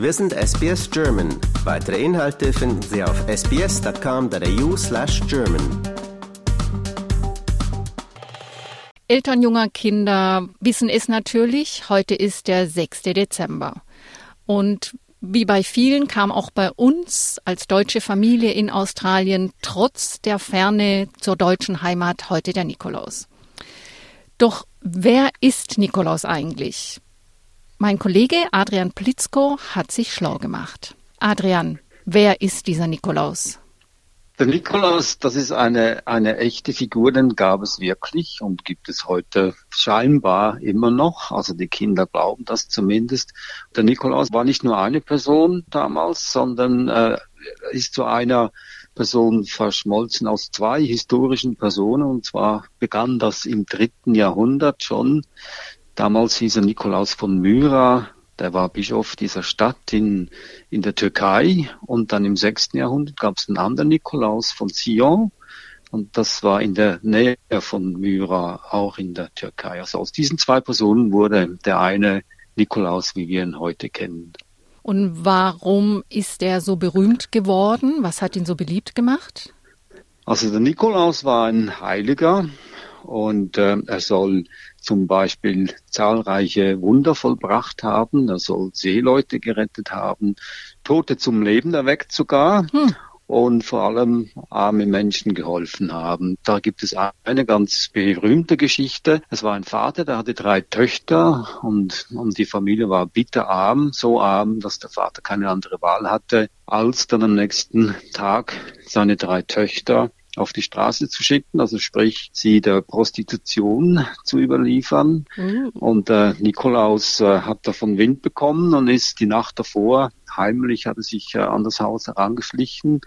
Wir sind SBS German. Weitere Inhalte finden Sie auf sbs.com.au slash German. Eltern junger Kinder wissen es natürlich. Heute ist der 6. Dezember. Und wie bei vielen kam auch bei uns als deutsche Familie in Australien trotz der Ferne zur deutschen Heimat heute der Nikolaus. Doch wer ist Nikolaus eigentlich? Mein Kollege Adrian Plitzko hat sich schlau gemacht. Adrian, wer ist dieser Nikolaus? Der Nikolaus, das ist eine, eine echte Figur, den gab es wirklich und gibt es heute scheinbar immer noch. Also die Kinder glauben das zumindest. Der Nikolaus war nicht nur eine Person damals, sondern äh, ist zu einer Person verschmolzen aus zwei historischen Personen. Und zwar begann das im dritten Jahrhundert schon. Damals hieß er Nikolaus von Myra, der war Bischof dieser Stadt in, in der Türkei. Und dann im sechsten Jahrhundert gab es einen anderen Nikolaus von Sion. Und das war in der Nähe von Myra, auch in der Türkei. Also aus diesen zwei Personen wurde der eine Nikolaus, wie wir ihn heute kennen. Und warum ist er so berühmt geworden? Was hat ihn so beliebt gemacht? Also der Nikolaus war ein Heiliger und äh, er soll zum Beispiel zahlreiche Wunder vollbracht haben, er soll Seeleute gerettet haben, Tote zum Leben erweckt sogar. Hm und vor allem arme Menschen geholfen haben. Da gibt es eine ganz berühmte Geschichte. Es war ein Vater, der hatte drei Töchter und, und die Familie war bitterarm, so arm, dass der Vater keine andere Wahl hatte, als dann am nächsten Tag seine drei Töchter auf die Straße zu schicken, also sprich sie der Prostitution zu überliefern. Mhm. Und äh, Nikolaus äh, hat davon Wind bekommen und ist die Nacht davor heimlich, hat er sich äh, an das Haus herangeschlichen.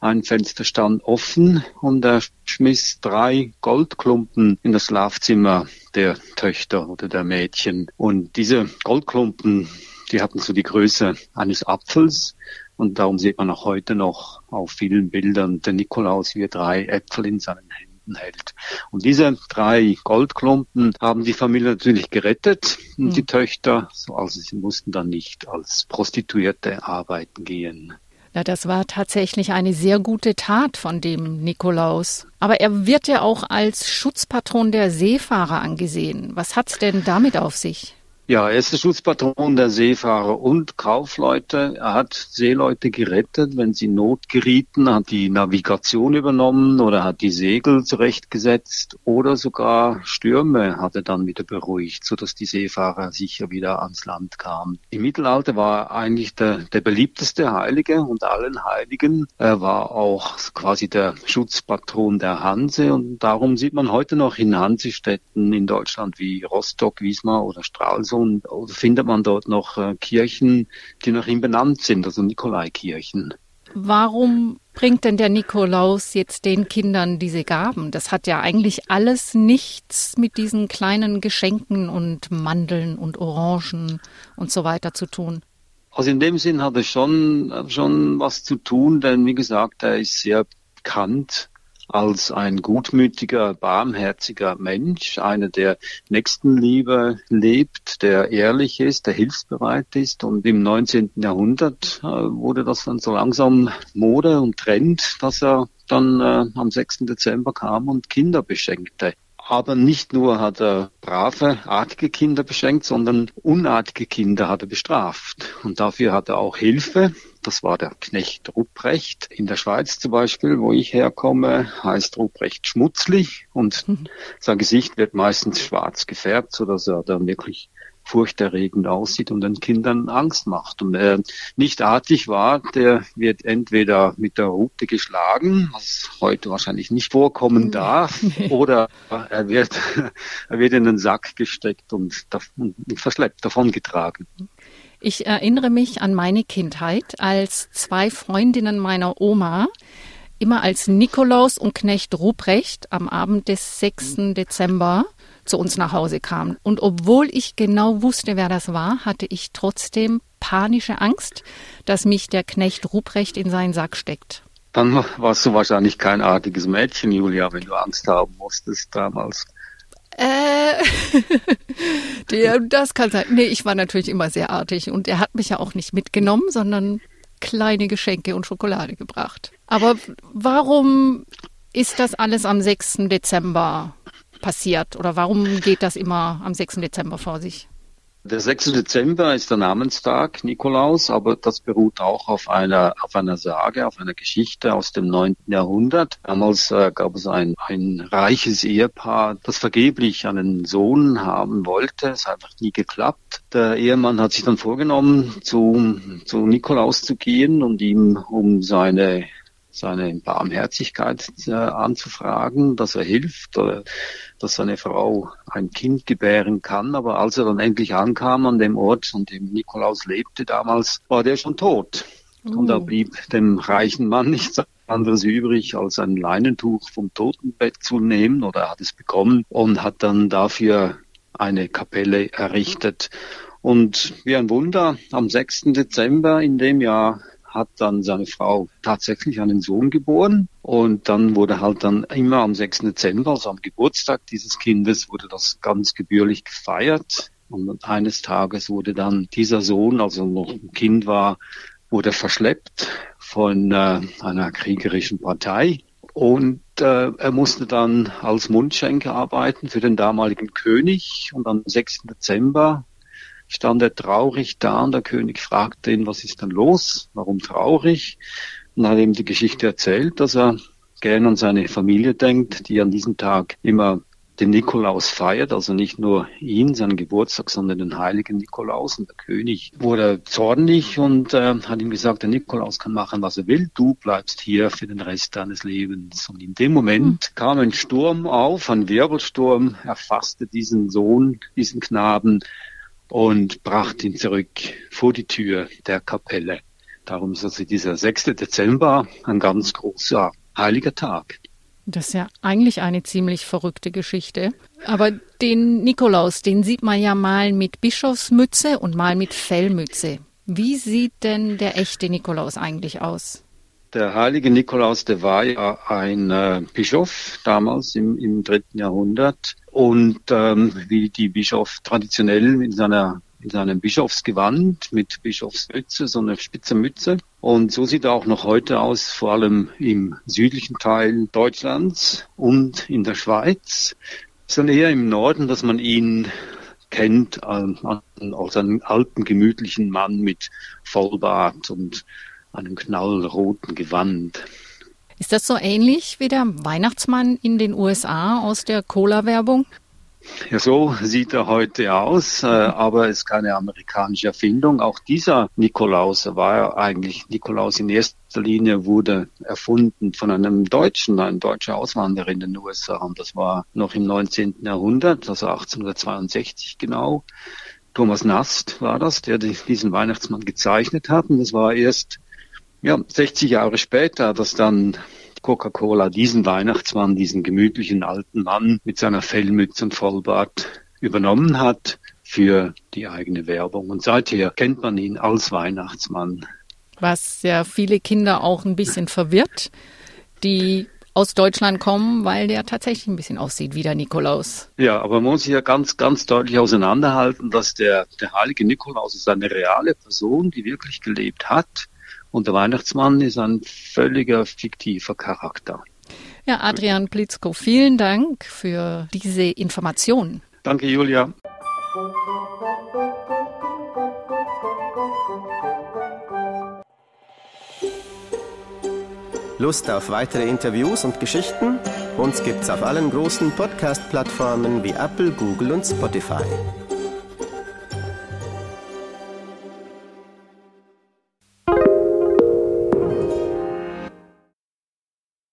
Ein Fenster stand offen und er schmiss drei Goldklumpen in das Schlafzimmer der Töchter oder der Mädchen. Und diese Goldklumpen, die hatten so die Größe eines Apfels und darum sieht man auch heute noch auf vielen Bildern den Nikolaus, wie er drei Äpfel in seinen Händen hält. Und diese drei Goldklumpen haben die Familie natürlich gerettet, mhm. die Töchter, also sie mussten dann nicht als Prostituierte arbeiten gehen. Ja, das war tatsächlich eine sehr gute Tat von dem Nikolaus. Aber er wird ja auch als Schutzpatron der Seefahrer angesehen. Was hat's denn damit auf sich? Ja, er ist der Schutzpatron der Seefahrer und Kaufleute. Er hat Seeleute gerettet, wenn sie in Not gerieten, hat die Navigation übernommen oder hat die Segel zurechtgesetzt oder sogar Stürme hat er dann wieder beruhigt, sodass die Seefahrer sicher wieder ans Land kamen. Im Mittelalter war er eigentlich der, der beliebteste Heilige und allen Heiligen. Er war auch quasi der Schutzpatron der Hanse und darum sieht man heute noch in Hansestädten in Deutschland wie Rostock, Wismar oder Stralsund und findet man dort noch äh, Kirchen, die nach ihm benannt sind, also Nikolaikirchen. Warum bringt denn der Nikolaus jetzt den Kindern diese Gaben? Das hat ja eigentlich alles nichts mit diesen kleinen Geschenken und Mandeln und Orangen und so weiter zu tun. Also in dem Sinn hat es schon, schon was zu tun, denn wie gesagt, er ist sehr bekannt als ein gutmütiger, barmherziger Mensch, einer, der Nächstenliebe lebt, der ehrlich ist, der hilfsbereit ist. Und im 19. Jahrhundert äh, wurde das dann so langsam Mode und Trend, dass er dann äh, am 6. Dezember kam und Kinder beschenkte. Aber nicht nur hat er brave, artige Kinder beschenkt, sondern unartige Kinder hat er bestraft. Und dafür hat er auch Hilfe. Das war der Knecht Ruprecht. In der Schweiz zum Beispiel, wo ich herkomme, heißt Ruprecht schmutzlich und mhm. sein Gesicht wird meistens schwarz gefärbt, sodass er dann wirklich furchterregend aussieht und den Kindern Angst macht. Und wer nicht artig war, der wird entweder mit der Rute geschlagen, was heute wahrscheinlich nicht vorkommen darf, oder er wird, er wird in den Sack gesteckt und, und verschleppt, davongetragen. Ich erinnere mich an meine Kindheit, als zwei Freundinnen meiner Oma immer als Nikolaus und Knecht Ruprecht am Abend des 6. Dezember zu uns nach Hause kamen. Und obwohl ich genau wusste, wer das war, hatte ich trotzdem panische Angst, dass mich der Knecht Ruprecht in seinen Sack steckt. Dann warst du wahrscheinlich kein artiges Mädchen, Julia, wenn du Angst haben musstest damals. Äh, Der, das kann sein. Nee, ich war natürlich immer sehr artig und er hat mich ja auch nicht mitgenommen, sondern kleine Geschenke und Schokolade gebracht. Aber warum ist das alles am 6. Dezember passiert oder warum geht das immer am 6. Dezember vor sich? Der 6. Dezember ist der Namenstag Nikolaus, aber das beruht auch auf einer, auf einer Sage, auf einer Geschichte aus dem 9. Jahrhundert. Damals äh, gab es ein, ein reiches Ehepaar, das vergeblich einen Sohn haben wollte. Es hat einfach nie geklappt. Der Ehemann hat sich dann vorgenommen, zu, zu Nikolaus zu gehen und ihm um seine seine Barmherzigkeit äh, anzufragen, dass er hilft, oder dass seine Frau ein Kind gebären kann. Aber als er dann endlich ankam an dem Ort, an dem Nikolaus lebte damals, war der schon tot. Uh. Und da oh. blieb dem reichen Mann nichts anderes übrig, als ein Leinentuch vom Totenbett zu nehmen, oder er hat es bekommen und hat dann dafür eine Kapelle errichtet. Und wie ein Wunder, am 6. Dezember in dem Jahr hat dann seine Frau tatsächlich einen Sohn geboren und dann wurde halt dann immer am 6. Dezember, also am Geburtstag dieses Kindes, wurde das ganz gebührlich gefeiert. Und eines Tages wurde dann dieser Sohn, also noch ein Kind war, wurde verschleppt von äh, einer kriegerischen Partei. Und äh, er musste dann als Mundschenker arbeiten für den damaligen König. Und am 6. Dezember stand er traurig da und der König fragte ihn, was ist denn los? Warum traurig? Und hat ihm die Geschichte erzählt, dass er gerne an seine Familie denkt, die an diesem Tag immer den Nikolaus feiert, also nicht nur ihn, seinen Geburtstag, sondern den heiligen Nikolaus. Und der König wurde zornig und äh, hat ihm gesagt, der Nikolaus kann machen, was er will, du bleibst hier für den Rest deines Lebens. Und in dem Moment mhm. kam ein Sturm auf, ein Wirbelsturm, erfasste diesen Sohn, diesen Knaben und brachte ihn zurück vor die Tür der Kapelle. Darum ist also dieser 6. Dezember ein ganz großer heiliger Tag. Das ist ja eigentlich eine ziemlich verrückte Geschichte. Aber den Nikolaus, den sieht man ja mal mit Bischofsmütze und mal mit Fellmütze. Wie sieht denn der echte Nikolaus eigentlich aus? Der heilige Nikolaus, der war ja ein äh, Bischof damals im, im dritten Jahrhundert und ähm, wie die Bischof traditionell in seiner in seinem Bischofsgewand mit Bischofsmütze, so eine spitze Mütze. Und so sieht er auch noch heute aus, vor allem im südlichen Teil Deutschlands und in der Schweiz. Dann eher im Norden, dass man ihn kennt ähm, als einen alten, gemütlichen Mann mit Vollbart und einem knallroten Gewand. Ist das so ähnlich wie der Weihnachtsmann in den USA aus der Cola-Werbung? Ja, so sieht er heute aus, äh, aber ist keine amerikanische Erfindung. Auch dieser Nikolaus war ja eigentlich, Nikolaus in erster Linie wurde erfunden von einem Deutschen, ein deutscher Auswanderer in den USA. Und das war noch im 19. Jahrhundert, also 1862 genau. Thomas Nast war das, der diesen Weihnachtsmann gezeichnet hat. Und es war erst ja, 60 Jahre später, dass dann Coca-Cola diesen Weihnachtsmann, diesen gemütlichen alten Mann mit seiner Fellmütze und Vollbart übernommen hat für die eigene Werbung. Und seither kennt man ihn als Weihnachtsmann. Was ja viele Kinder auch ein bisschen verwirrt, die aus Deutschland kommen, weil der tatsächlich ein bisschen aussieht wie der Nikolaus. Ja, aber man muss hier ganz, ganz deutlich auseinanderhalten, dass der, der heilige Nikolaus ist eine reale Person, die wirklich gelebt hat und der Weihnachtsmann ist ein völliger fiktiver Charakter. Ja, Adrian Blitzko, vielen Dank für diese Informationen. Danke, Julia. Lust auf weitere Interviews und Geschichten? Uns gibt's auf allen großen Podcast-Plattformen wie Apple, Google und Spotify.